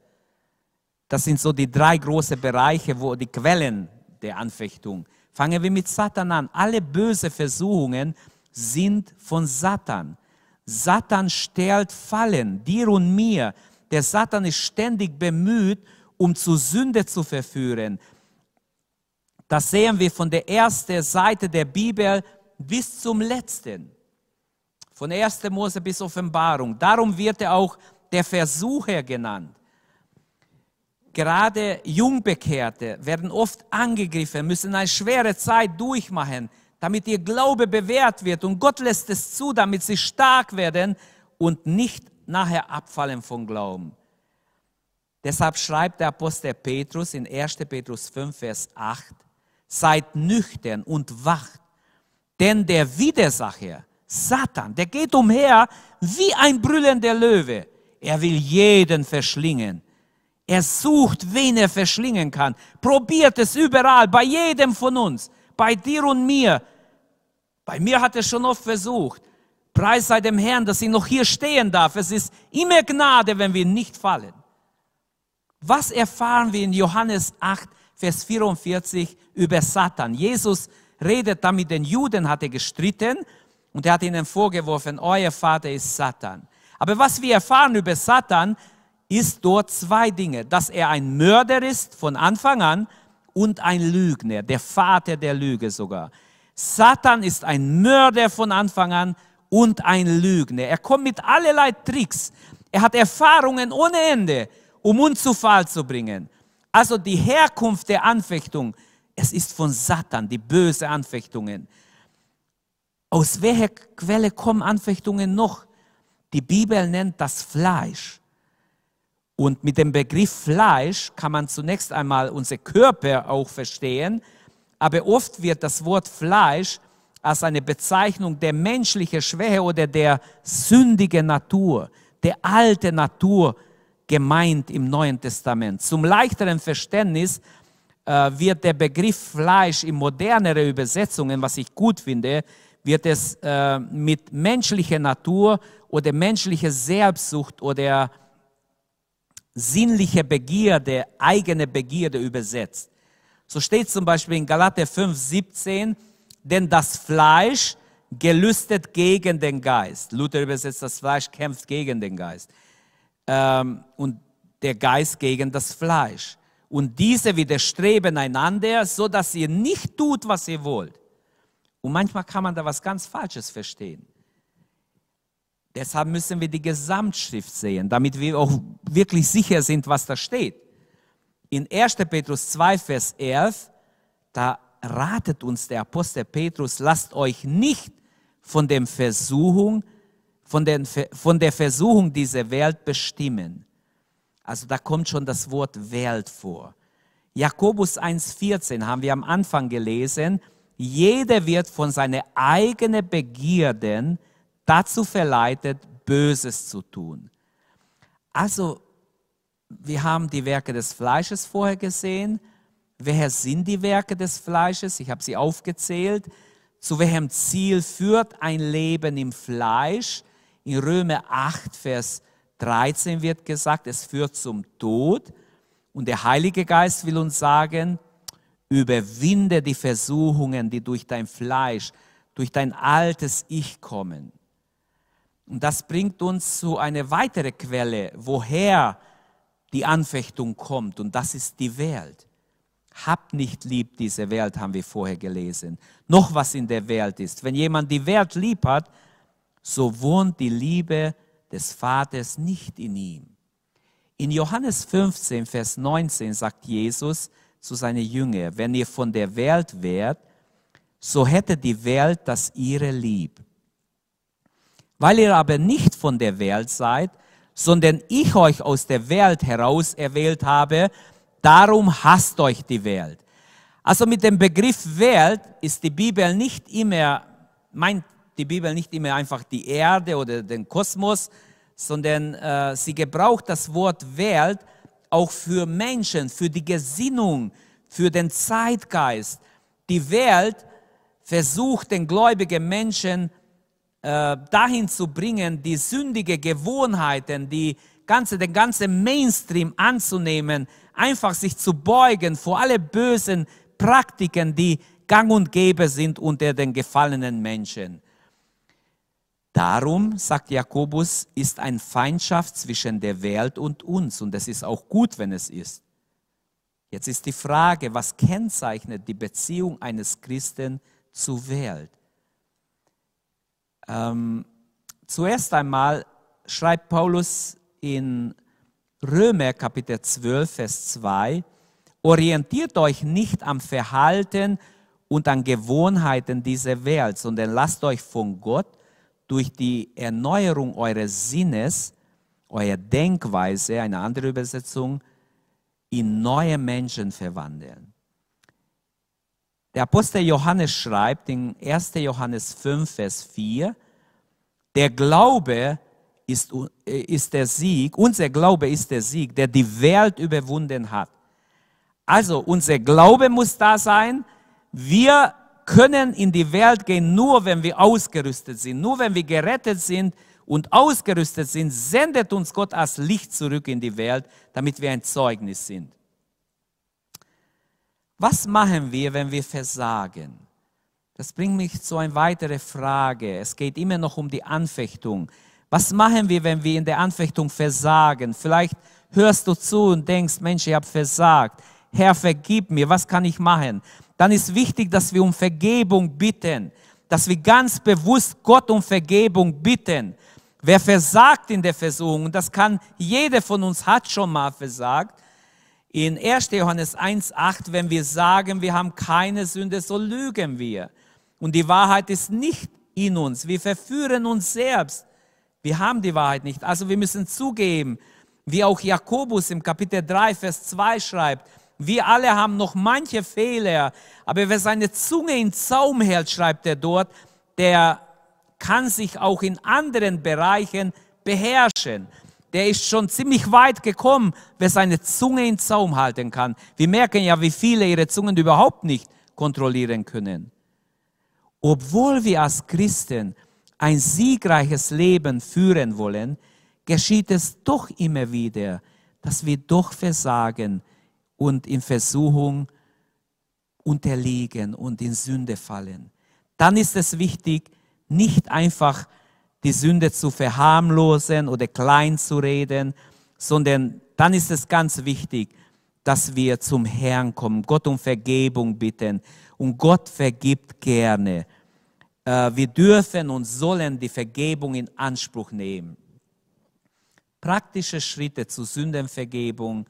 Das sind so die drei großen Bereiche, wo die Quellen der Anfechtung. Fangen wir mit Satan an. Alle böse Versuchungen sind von Satan. Satan stellt Fallen, dir und mir. Der Satan ist ständig bemüht, um zu Sünde zu verführen. Das sehen wir von der ersten Seite der Bibel bis zum letzten. Von 1. Mose bis Offenbarung. Darum wird er auch der Versucher genannt. Gerade Jungbekehrte werden oft angegriffen, müssen eine schwere Zeit durchmachen, damit ihr Glaube bewährt wird. Und Gott lässt es zu, damit sie stark werden und nicht nachher abfallen vom Glauben. Deshalb schreibt der Apostel Petrus in 1. Petrus 5, Vers 8, seid nüchtern und wacht, denn der Widersacher, Satan, der geht umher wie ein brüllender Löwe. Er will jeden verschlingen. Er sucht, wen er verschlingen kann. Probiert es überall, bei jedem von uns, bei dir und mir. Bei mir hat er schon oft versucht. Preis sei dem Herrn, dass ich noch hier stehen darf. Es ist immer Gnade, wenn wir nicht fallen. Was erfahren wir in Johannes 8, Vers 44 über Satan? Jesus redet da mit den Juden, hat er gestritten und er hat ihnen vorgeworfen, euer Vater ist Satan. Aber was wir erfahren über Satan, ist dort zwei Dinge, dass er ein Mörder ist von Anfang an und ein Lügner, der Vater der Lüge sogar. Satan ist ein Mörder von Anfang an und ein Lügner. Er kommt mit allerlei Tricks. Er hat Erfahrungen ohne Ende, um uns zu Fall zu bringen. Also die Herkunft der Anfechtung, es ist von Satan, die böse Anfechtungen. Aus welcher Quelle kommen Anfechtungen noch? Die Bibel nennt das Fleisch. Und mit dem Begriff Fleisch kann man zunächst einmal unser Körper auch verstehen, aber oft wird das Wort Fleisch als eine Bezeichnung der menschlichen Schwäche oder der sündigen Natur, der alte Natur gemeint im Neuen Testament. Zum leichteren Verständnis äh, wird der Begriff Fleisch in modernere Übersetzungen, was ich gut finde, wird es äh, mit menschlicher Natur oder menschlicher Selbstsucht oder sinnliche Begierde, eigene Begierde übersetzt. So steht zum Beispiel in Galater 5, 17, denn das Fleisch gelüstet gegen den Geist. Luther übersetzt, das Fleisch kämpft gegen den Geist. Ähm, und der Geist gegen das Fleisch. Und diese widerstreben einander, so dass ihr nicht tut, was ihr wollt. Und manchmal kann man da was ganz Falsches verstehen. Deshalb müssen wir die Gesamtschrift sehen, damit wir auch wirklich sicher sind, was da steht. In 1. Petrus 2, Vers 11, da ratet uns der Apostel Petrus, lasst euch nicht von, dem Versuchung, von, den, von der Versuchung dieser Welt bestimmen. Also da kommt schon das Wort Welt vor. Jakobus 1,14 haben wir am Anfang gelesen, jeder wird von seinen eigenen Begierden dazu verleitet, Böses zu tun. Also, wir haben die Werke des Fleisches vorher gesehen. Wer sind die Werke des Fleisches? Ich habe sie aufgezählt. Zu welchem Ziel führt ein Leben im Fleisch? In Römer 8, Vers 13 wird gesagt, es führt zum Tod. Und der Heilige Geist will uns sagen, überwinde die Versuchungen, die durch dein Fleisch, durch dein altes Ich kommen. Und das bringt uns zu einer weiteren Quelle, woher die Anfechtung kommt. Und das ist die Welt. Habt nicht lieb diese Welt, haben wir vorher gelesen. Noch was in der Welt ist. Wenn jemand die Welt lieb hat, so wohnt die Liebe des Vaters nicht in ihm. In Johannes 15, Vers 19 sagt Jesus zu seinen Jüngern, wenn ihr von der Welt wärt, so hätte die Welt das ihre lieb. Weil ihr aber nicht von der Welt seid, sondern ich euch aus der Welt heraus erwählt habe, darum hasst euch die Welt. Also mit dem Begriff Welt ist die Bibel nicht immer, meint die Bibel nicht immer einfach die Erde oder den Kosmos, sondern äh, sie gebraucht das Wort Welt auch für Menschen, für die Gesinnung, für den Zeitgeist. Die Welt versucht den gläubigen Menschen äh, dahin zu bringen, die sündige Gewohnheiten, die ganze, den ganzen Mainstream anzunehmen, einfach sich zu beugen vor alle bösen Praktiken, die gang und gäbe sind unter den gefallenen Menschen. Darum, sagt Jakobus, ist ein Feindschaft zwischen der Welt und uns. Und es ist auch gut, wenn es ist. Jetzt ist die Frage, was kennzeichnet die Beziehung eines Christen zur Welt? Ähm, zuerst einmal schreibt Paulus in Römer Kapitel 12, Vers 2, orientiert euch nicht am Verhalten und an Gewohnheiten dieser Welt, sondern lasst euch von Gott durch die Erneuerung eures Sinnes, eurer Denkweise, eine andere Übersetzung, in neue Menschen verwandeln. Der Apostel Johannes schreibt in 1. Johannes 5, Vers 4, der Glaube ist, ist der Sieg, unser Glaube ist der Sieg, der die Welt überwunden hat. Also unser Glaube muss da sein. Wir können in die Welt gehen, nur wenn wir ausgerüstet sind. Nur wenn wir gerettet sind und ausgerüstet sind, sendet uns Gott als Licht zurück in die Welt, damit wir ein Zeugnis sind. Was machen wir, wenn wir versagen? Das bringt mich zu einer weiteren Frage. Es geht immer noch um die Anfechtung. Was machen wir, wenn wir in der Anfechtung versagen? Vielleicht hörst du zu und denkst, Mensch, ich habe versagt. Herr, vergib mir. Was kann ich machen? Dann ist wichtig, dass wir um Vergebung bitten. Dass wir ganz bewusst Gott um Vergebung bitten. Wer versagt in der Versuchung, das kann jeder von uns hat schon mal versagt. In 1. Johannes 1,8, wenn wir sagen, wir haben keine Sünde, so lügen wir. Und die Wahrheit ist nicht in uns. Wir verführen uns selbst. Wir haben die Wahrheit nicht. Also wir müssen zugeben, wie auch Jakobus im Kapitel 3, Vers 2 schreibt, wir alle haben noch manche Fehler, aber wer seine Zunge in Zaum hält, schreibt er dort, der kann sich auch in anderen Bereichen beherrschen. Der ist schon ziemlich weit gekommen, wer seine Zunge in Zaum halten kann. Wir merken ja, wie viele ihre Zungen überhaupt nicht kontrollieren können. Obwohl wir als Christen ein siegreiches Leben führen wollen, geschieht es doch immer wieder, dass wir doch versagen und in Versuchung unterliegen und in Sünde fallen. Dann ist es wichtig, nicht einfach die Sünde zu verharmlosen oder klein zu reden, sondern dann ist es ganz wichtig, dass wir zum Herrn kommen, Gott um Vergebung bitten. Und Gott vergibt gerne. Äh, wir dürfen und sollen die Vergebung in Anspruch nehmen. Praktische Schritte zur Sündenvergebung.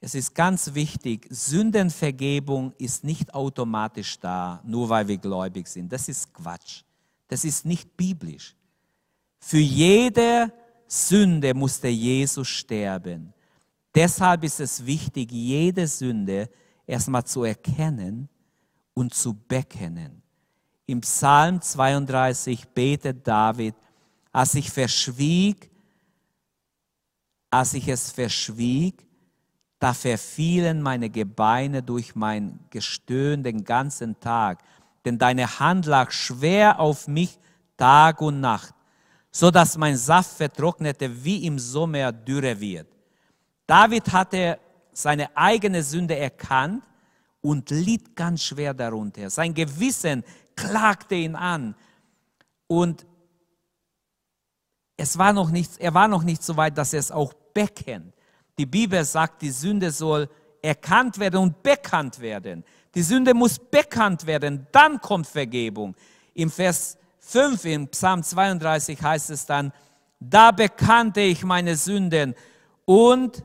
Es ist ganz wichtig, Sündenvergebung ist nicht automatisch da, nur weil wir gläubig sind. Das ist Quatsch. Das ist nicht biblisch. Für jede Sünde musste Jesus sterben. Deshalb ist es wichtig, jede Sünde erstmal zu erkennen und zu bekennen. Im Psalm 32 betet David, als ich verschwieg, als ich es verschwieg, da verfielen meine Gebeine durch mein Gestöhn den ganzen Tag, denn deine Hand lag schwer auf mich Tag und Nacht, so dass mein Saft vertrocknete, wie im Sommer dürre wird. David hatte seine eigene Sünde erkannt und litt ganz schwer darunter. Sein Gewissen klagte ihn an. Und es war noch nicht, er war noch nicht so weit, dass er es auch bekennt. Die Bibel sagt, die Sünde soll erkannt werden und bekannt werden. Die Sünde muss bekannt werden, dann kommt Vergebung. Im Vers 5 im Psalm 32 heißt es dann, da bekannte ich meine Sünden und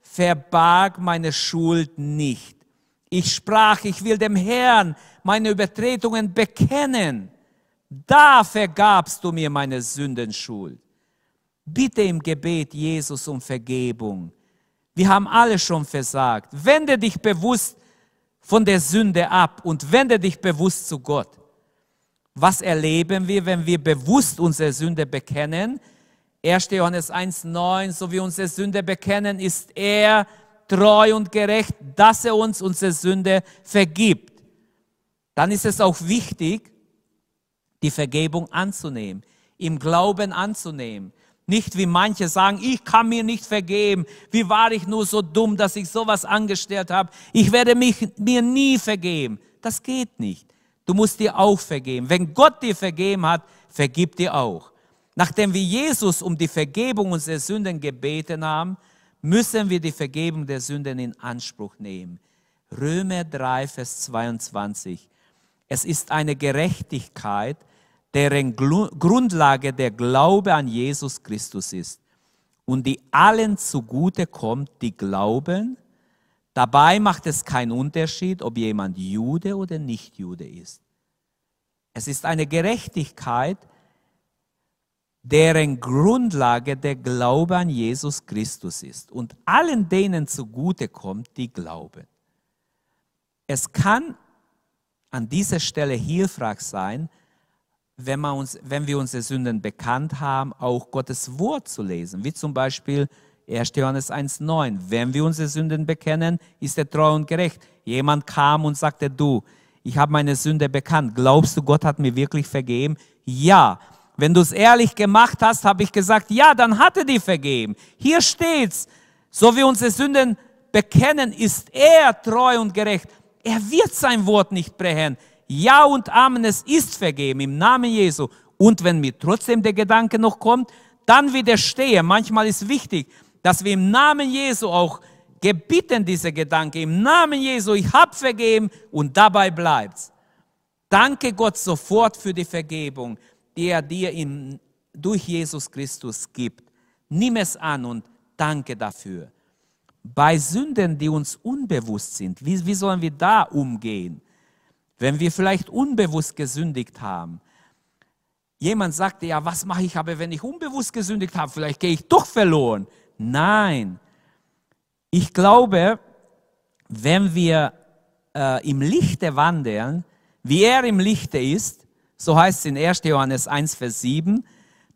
verbarg meine Schuld nicht. Ich sprach, ich will dem Herrn meine Übertretungen bekennen. Da vergabst du mir meine Sündenschuld. Bitte im Gebet Jesus um Vergebung. Wir haben alle schon versagt. Wende dich bewusst von der Sünde ab und wende dich bewusst zu Gott. Was erleben wir, wenn wir bewusst unsere Sünde bekennen? 1. Johannes 1,9, so wie unsere Sünde bekennen, ist er treu und gerecht, dass er uns unsere Sünde vergibt. Dann ist es auch wichtig, die Vergebung anzunehmen, im Glauben anzunehmen. Nicht wie manche sagen, ich kann mir nicht vergeben. Wie war ich nur so dumm, dass ich sowas angestellt habe? Ich werde mich, mir nie vergeben. Das geht nicht. Du musst dir auch vergeben. Wenn Gott dir vergeben hat, vergib dir auch. Nachdem wir Jesus um die Vergebung unserer Sünden gebeten haben, müssen wir die Vergebung der Sünden in Anspruch nehmen. Römer 3, Vers 22. Es ist eine Gerechtigkeit, deren Grundlage der Glaube an Jesus Christus ist und die allen zugute kommt, die glauben. Dabei macht es keinen Unterschied, ob jemand Jude oder nicht Jude ist. Es ist eine Gerechtigkeit, deren Grundlage der Glaube an Jesus Christus ist und allen denen zugute kommt, die glauben. Es kann an dieser Stelle hilfreich sein, wenn, wir uns, wenn wir unsere Sünden bekannt haben, auch Gottes Wort zu lesen, wie zum Beispiel 1. Johannes 1.9. Wenn wir unsere Sünden bekennen, ist er treu und gerecht. Jemand kam und sagte, du, ich habe meine Sünde bekannt. Glaubst du, Gott hat mir wirklich vergeben? Ja. Wenn du es ehrlich gemacht hast, habe ich gesagt, ja, dann hat er dir vergeben. Hier steht's. So wie unsere Sünden bekennen, ist er treu und gerecht. Er wird sein Wort nicht brechen. Ja und Amen, es ist vergeben im Namen Jesu. Und wenn mir trotzdem der Gedanke noch kommt, dann widerstehe. Manchmal ist wichtig, dass wir im Namen Jesu auch gebitten, diese Gedanke, im Namen Jesu, ich habe vergeben und dabei bleibt's. Danke Gott sofort für die Vergebung, die er dir in, durch Jesus Christus gibt. Nimm es an und danke dafür. Bei Sünden, die uns unbewusst sind, wie, wie sollen wir da umgehen? Wenn wir vielleicht unbewusst gesündigt haben. Jemand sagte, ja, was mache ich aber, wenn ich unbewusst gesündigt habe? Vielleicht gehe ich doch verloren. Nein. Ich glaube, wenn wir äh, im Lichte wandeln, wie er im Lichte ist, so heißt es in 1. Johannes 1, Vers 7,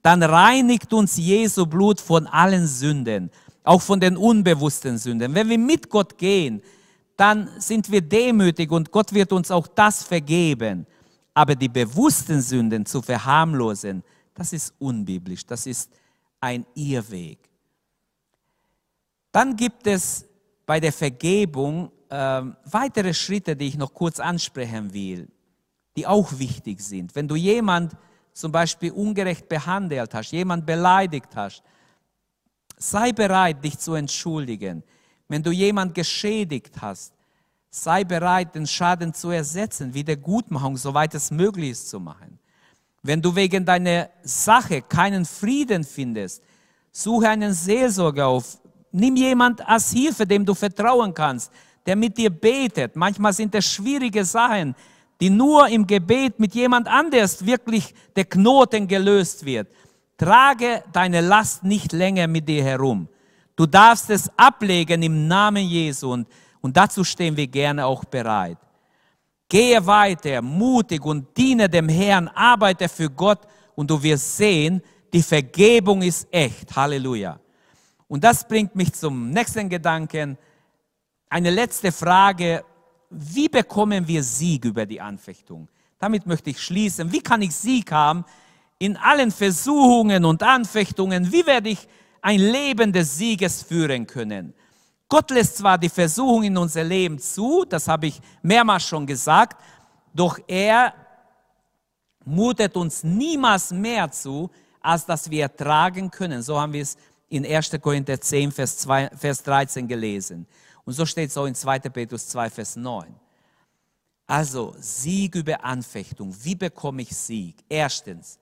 dann reinigt uns Jesu Blut von allen Sünden, auch von den unbewussten Sünden. Wenn wir mit Gott gehen, dann sind wir demütig und Gott wird uns auch das vergeben. Aber die bewussten Sünden zu verharmlosen, das ist unbiblisch, das ist ein Irrweg. Dann gibt es bei der Vergebung äh, weitere Schritte, die ich noch kurz ansprechen will, die auch wichtig sind. Wenn du jemand zum Beispiel ungerecht behandelt hast, jemand beleidigt hast, sei bereit, dich zu entschuldigen. Wenn du jemand geschädigt hast, sei bereit, den Schaden zu ersetzen, Wiedergutmachung, soweit es möglich ist, zu machen. Wenn du wegen deiner Sache keinen Frieden findest, suche einen Seelsorger auf. Nimm jemand als Hilfe, dem du vertrauen kannst, der mit dir betet. Manchmal sind es schwierige Sachen, die nur im Gebet mit jemand anders wirklich der Knoten gelöst wird. Trage deine Last nicht länger mit dir herum. Du darfst es ablegen im Namen Jesu und, und dazu stehen wir gerne auch bereit. Gehe weiter, mutig und diene dem Herrn, arbeite für Gott und du wirst sehen, die Vergebung ist echt. Halleluja. Und das bringt mich zum nächsten Gedanken. Eine letzte Frage. Wie bekommen wir Sieg über die Anfechtung? Damit möchte ich schließen. Wie kann ich Sieg haben in allen Versuchungen und Anfechtungen? Wie werde ich ein Leben des Sieges führen können. Gott lässt zwar die Versuchung in unser Leben zu, das habe ich mehrmals schon gesagt, doch er mutet uns niemals mehr zu, als dass wir ertragen können. So haben wir es in 1. Korinther 10, Vers, 2, Vers 13 gelesen. Und so steht es auch in 2. Petrus 2, Vers 9. Also Sieg über Anfechtung. Wie bekomme ich Sieg? Erstens,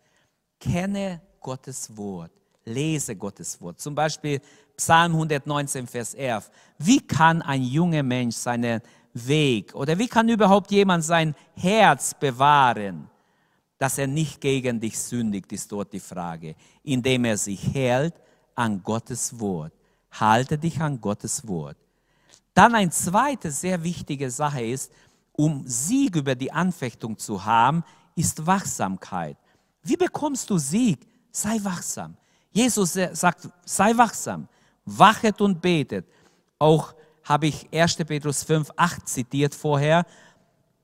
kenne Gottes Wort lese Gottes Wort. Zum Beispiel Psalm 119, Vers 11. Wie kann ein junger Mensch seinen Weg oder wie kann überhaupt jemand sein Herz bewahren, dass er nicht gegen dich sündigt, ist dort die Frage, indem er sich hält an Gottes Wort. Halte dich an Gottes Wort. Dann eine zweite sehr wichtige Sache ist, um Sieg über die Anfechtung zu haben, ist Wachsamkeit. Wie bekommst du Sieg? Sei wachsam. Jesus sagt, sei wachsam, wachet und betet. Auch habe ich 1. Petrus 5, 8 zitiert vorher.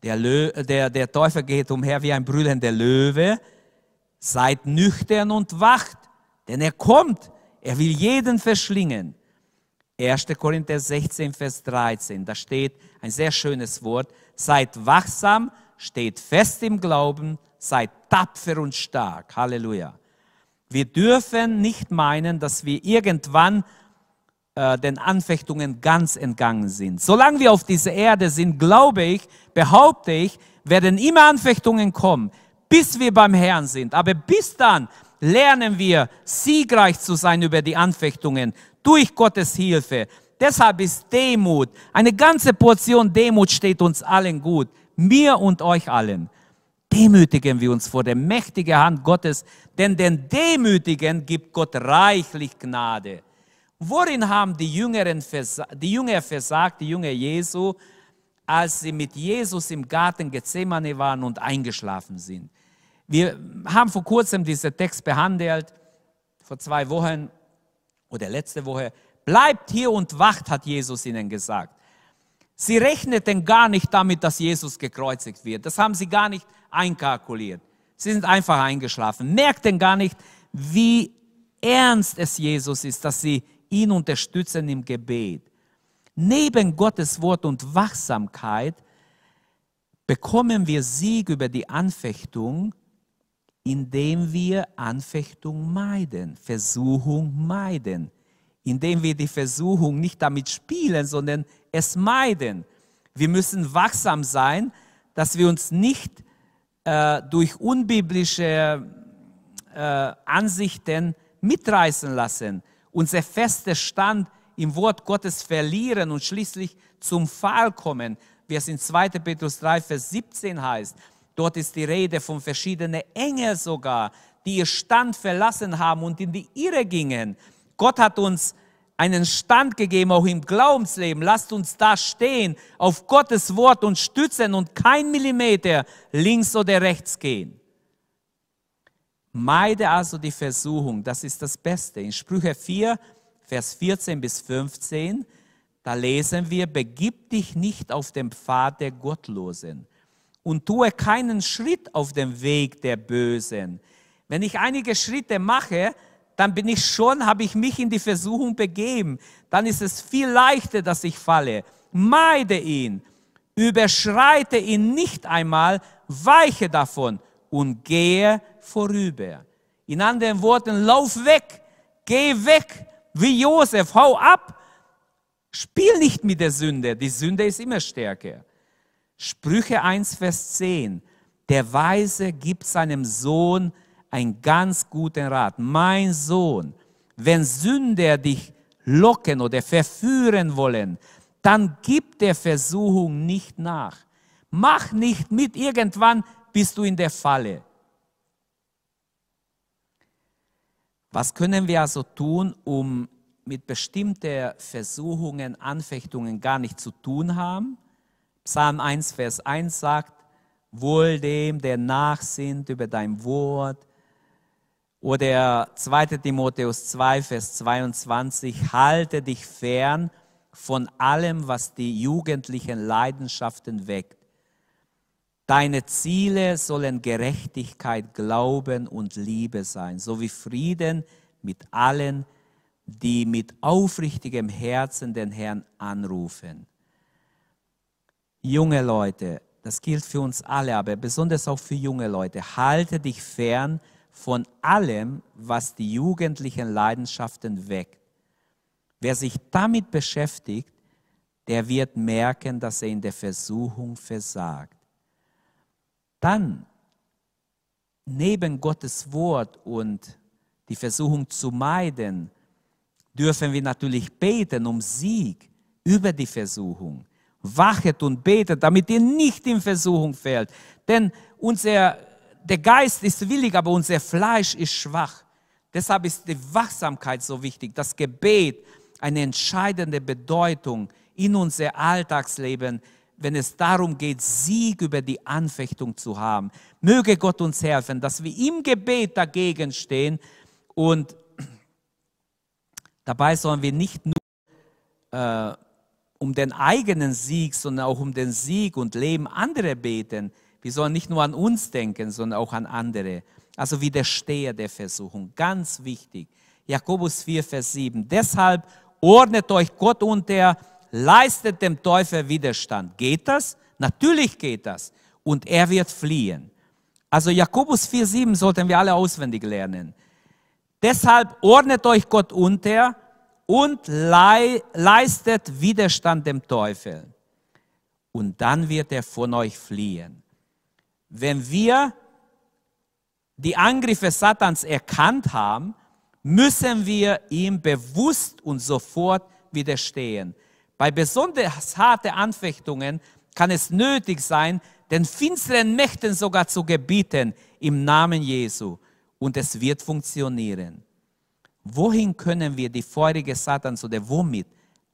Der, Lö der, der Teufel geht umher wie ein brüllender Löwe. Seid nüchtern und wacht, denn er kommt. Er will jeden verschlingen. 1. Korinther 16, Vers 13, da steht ein sehr schönes Wort. Seid wachsam, steht fest im Glauben, seid tapfer und stark. Halleluja. Wir dürfen nicht meinen, dass wir irgendwann äh, den Anfechtungen ganz entgangen sind. Solange wir auf dieser Erde sind, glaube ich, behaupte ich, werden immer Anfechtungen kommen, bis wir beim Herrn sind. Aber bis dann lernen wir siegreich zu sein über die Anfechtungen durch Gottes Hilfe. Deshalb ist Demut, eine ganze Portion Demut steht uns allen gut, mir und euch allen. Demütigen wir uns vor der mächtigen Hand Gottes, denn den Demütigen gibt Gott reichlich Gnade. Worin haben die, Jüngeren die Jünger versagt, die Jünger Jesu, als sie mit Jesus im Garten Gethsemane waren und eingeschlafen sind? Wir haben vor kurzem diesen Text behandelt, vor zwei Wochen oder letzte Woche. Bleibt hier und wacht, hat Jesus ihnen gesagt. Sie rechneten gar nicht damit, dass Jesus gekreuzigt wird. Das haben sie gar nicht einkalkuliert. Sie sind einfach eingeschlafen, merkten gar nicht, wie ernst es Jesus ist, dass sie ihn unterstützen im Gebet. Neben Gottes Wort und Wachsamkeit bekommen wir Sieg über die Anfechtung, indem wir Anfechtung meiden, Versuchung meiden indem wir die Versuchung nicht damit spielen, sondern es meiden. Wir müssen wachsam sein, dass wir uns nicht äh, durch unbiblische äh, Ansichten mitreißen lassen, unser fester Stand im Wort Gottes verlieren und schließlich zum Fall kommen, wie es in 2. Petrus 3, Vers 17 heißt. Dort ist die Rede von verschiedenen Engeln sogar, die ihr Stand verlassen haben und in die Irre gingen. Gott hat uns einen Stand gegeben, auch im Glaubensleben. Lasst uns da stehen, auf Gottes Wort und stützen und kein Millimeter links oder rechts gehen. Meide also die Versuchung, das ist das Beste. In Sprüche 4, Vers 14 bis 15, da lesen wir, begib dich nicht auf den Pfad der Gottlosen und tue keinen Schritt auf dem Weg der Bösen. Wenn ich einige Schritte mache, dann bin ich schon, habe ich mich in die Versuchung begeben. Dann ist es viel leichter, dass ich falle. Meide ihn, überschreite ihn nicht einmal, weiche davon und gehe vorüber. In anderen Worten, lauf weg, geh weg, wie Josef, hau ab. Spiel nicht mit der Sünde, die Sünde ist immer stärker. Sprüche 1, Vers 10. Der Weise gibt seinem Sohn einen ganz guten Rat. Mein Sohn, wenn Sünder dich locken oder verführen wollen, dann gib der Versuchung nicht nach. Mach nicht mit, irgendwann bist du in der Falle. Was können wir also tun, um mit bestimmten Versuchungen, Anfechtungen gar nicht zu tun haben? Psalm 1, Vers 1 sagt, wohl dem, der nachsinnt über dein Wort, oder 2 Timotheus 2, Vers 22, halte dich fern von allem, was die jugendlichen Leidenschaften weckt. Deine Ziele sollen Gerechtigkeit, Glauben und Liebe sein, sowie Frieden mit allen, die mit aufrichtigem Herzen den Herrn anrufen. Junge Leute, das gilt für uns alle, aber besonders auch für junge Leute, halte dich fern von von allem, was die jugendlichen Leidenschaften weckt. Wer sich damit beschäftigt, der wird merken, dass er in der Versuchung versagt. Dann, neben Gottes Wort und die Versuchung zu meiden, dürfen wir natürlich beten um Sieg über die Versuchung. Wachet und betet, damit ihr nicht in Versuchung fällt. Denn unser der Geist ist willig, aber unser Fleisch ist schwach. Deshalb ist die Wachsamkeit so wichtig, das Gebet eine entscheidende Bedeutung in unser Alltagsleben, wenn es darum geht, Sieg über die Anfechtung zu haben. Möge Gott uns helfen, dass wir im Gebet dagegen stehen und [clears throat] dabei sollen wir nicht nur äh, um den eigenen Sieg, sondern auch um den Sieg und Leben anderer beten. Wir sollen nicht nur an uns denken, sondern auch an andere. Also widerstehe der Versuchung. Ganz wichtig. Jakobus 4, Vers 7. Deshalb ordnet euch Gott unter, leistet dem Teufel Widerstand. Geht das? Natürlich geht das. und er wird fliehen. Also Jakobus 4,7 sollten wir alle auswendig lernen. Deshalb ordnet euch Gott unter und leistet Widerstand dem Teufel. Und dann wird er von euch fliehen. Wenn wir die Angriffe Satans erkannt haben, müssen wir ihm bewusst und sofort widerstehen. Bei besonders harten Anfechtungen kann es nötig sein, den finsteren Mächten sogar zu gebieten im Namen Jesu. Und es wird funktionieren. Wohin können wir die feurige Satans oder womit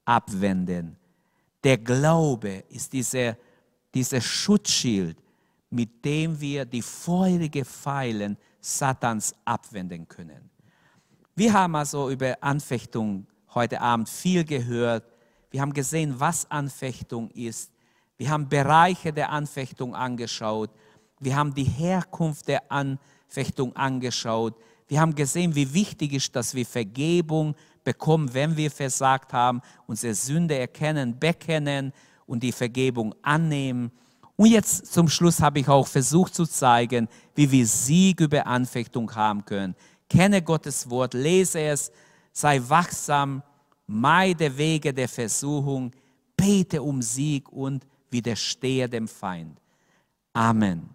abwenden? Der Glaube ist dieser diese Schutzschild, mit dem wir die feurige Pfeilen Satans abwenden können. Wir haben also über Anfechtung heute Abend viel gehört. Wir haben gesehen, was Anfechtung ist. Wir haben Bereiche der Anfechtung angeschaut. Wir haben die Herkunft der Anfechtung angeschaut. Wir haben gesehen, wie wichtig ist, dass wir Vergebung bekommen, wenn wir versagt haben, unsere Sünde erkennen, bekennen und die Vergebung annehmen. Und jetzt zum Schluss habe ich auch versucht zu zeigen, wie wir Sieg über Anfechtung haben können. Kenne Gottes Wort, lese es, sei wachsam, meide Wege der Versuchung, bete um Sieg und widerstehe dem Feind. Amen.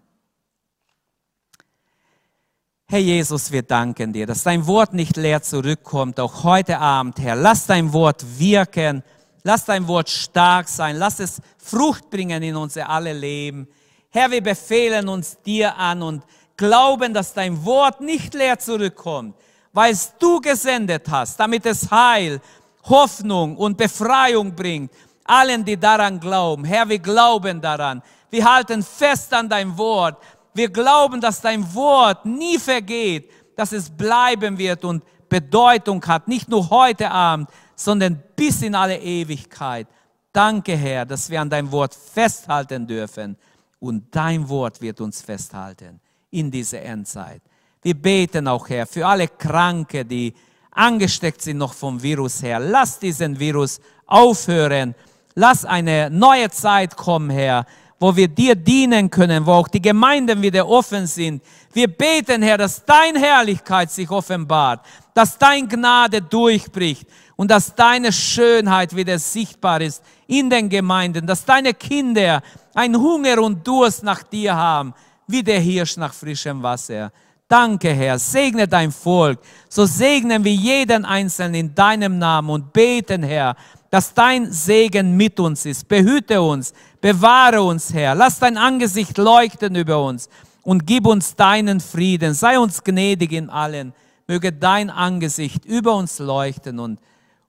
Herr Jesus, wir danken dir, dass dein Wort nicht leer zurückkommt, auch heute Abend, Herr. Lass dein Wort wirken, lass dein Wort stark sein, lass es Frucht bringen in unser alle Leben. Herr, wir befehlen uns dir an und glauben, dass dein Wort nicht leer zurückkommt, weil es du gesendet hast, damit es Heil, Hoffnung und Befreiung bringt allen, die daran glauben. Herr, wir glauben daran. Wir halten fest an dein Wort. Wir glauben, dass dein Wort nie vergeht, dass es bleiben wird und Bedeutung hat, nicht nur heute Abend, sondern bis in alle Ewigkeit. Danke, Herr, dass wir an dein Wort festhalten dürfen und dein Wort wird uns festhalten in dieser Endzeit. Wir beten auch, Herr, für alle Kranke, die angesteckt sind noch vom Virus her. Lass diesen Virus aufhören Lass eine neue Zeit kommen, Herr, wo wir dir dienen können, wo auch die Gemeinden wieder offen sind. Wir beten, Herr, dass deine Herrlichkeit sich offenbart, dass dein Gnade durchbricht und dass deine Schönheit wieder sichtbar ist in den Gemeinden, dass deine Kinder ein Hunger und Durst nach dir haben, wie der Hirsch nach frischem Wasser. Danke, Herr. Segne dein Volk. So segnen wir jeden Einzelnen in deinem Namen und beten, Herr, dass dein Segen mit uns ist. Behüte uns, bewahre uns, Herr. Lass dein Angesicht leuchten über uns und gib uns deinen Frieden. Sei uns gnädig in allen. Möge dein Angesicht über uns leuchten und,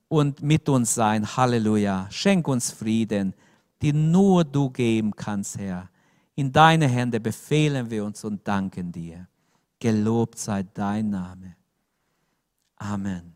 und mit uns sein. Halleluja. Schenk uns Frieden, die nur du geben kannst, Herr. In deine Hände befehlen wir uns und danken dir. Gelobt sei dein Name. Amen.